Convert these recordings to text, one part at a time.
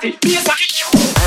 party. Be a.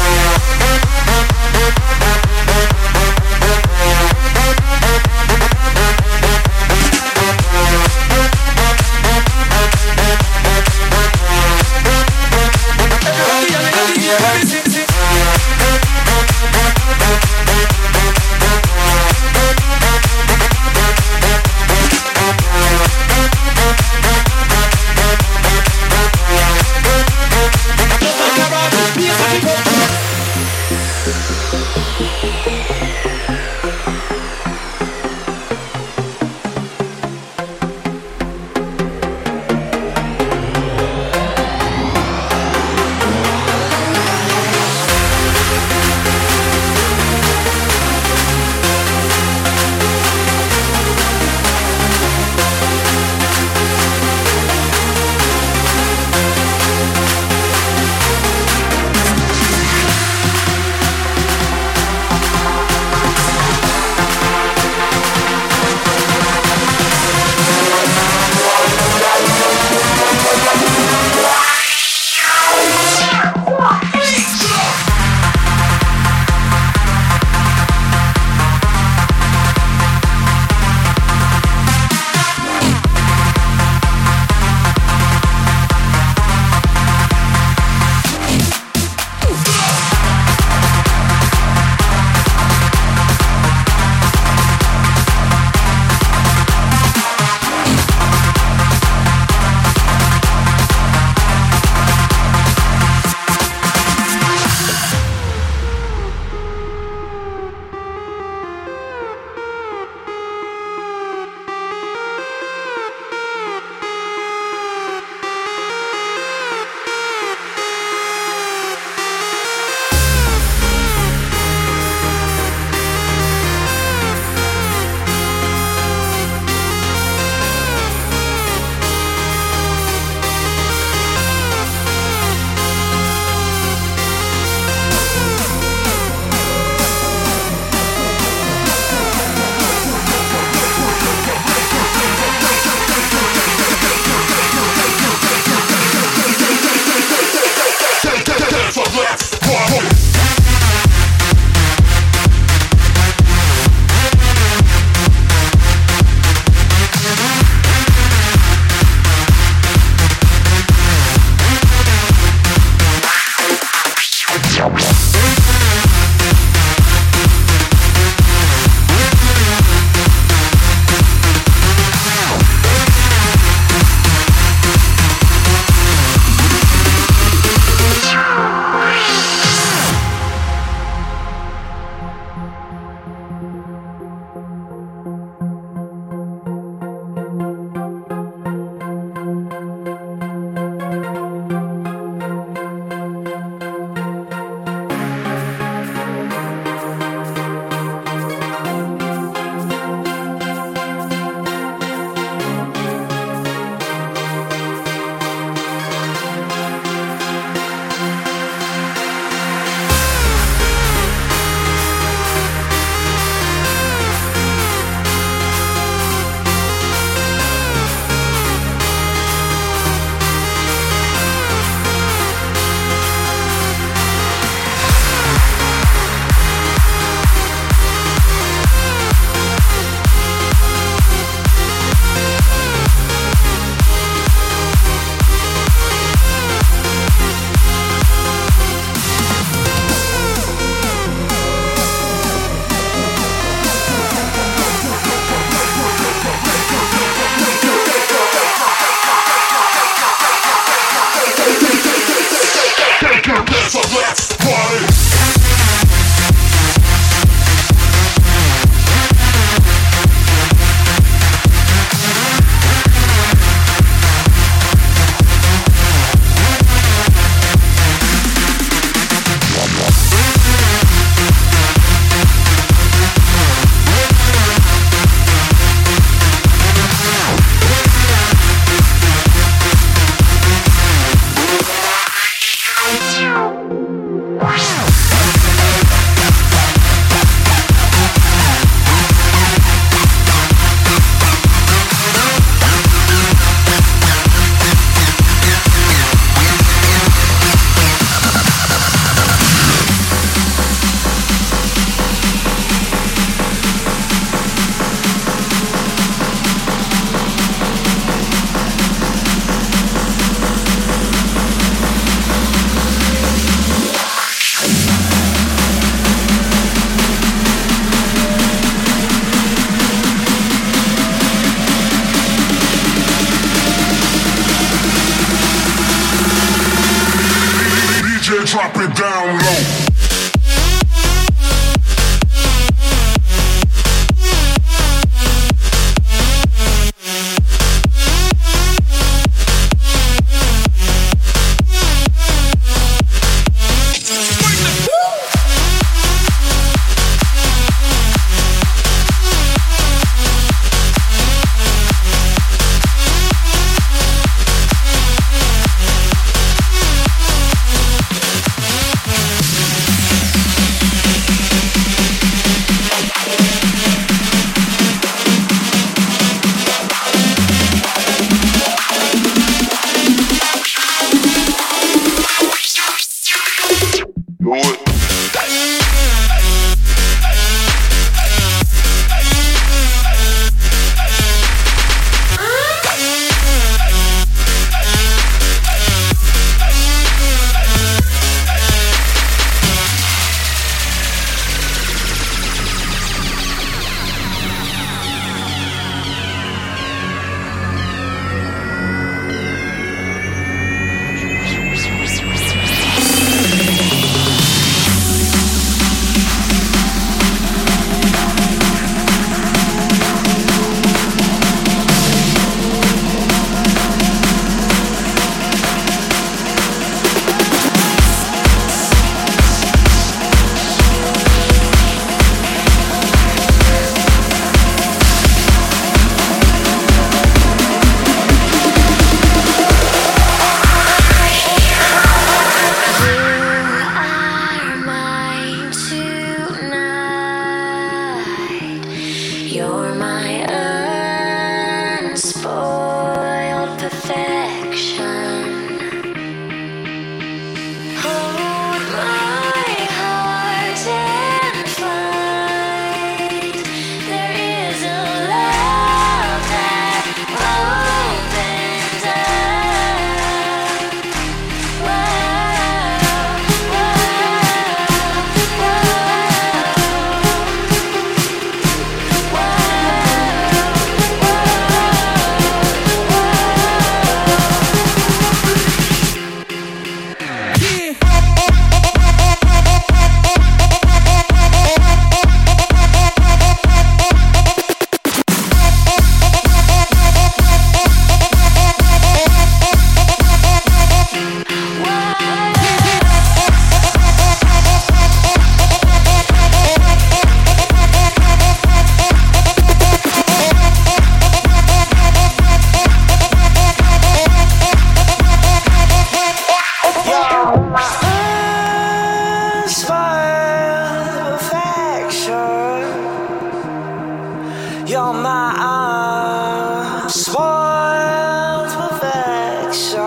wild perfection.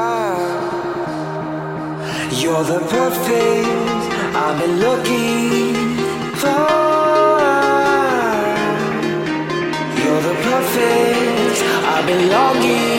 You're the perfect I've been looking for. You're the perfect I've been longing.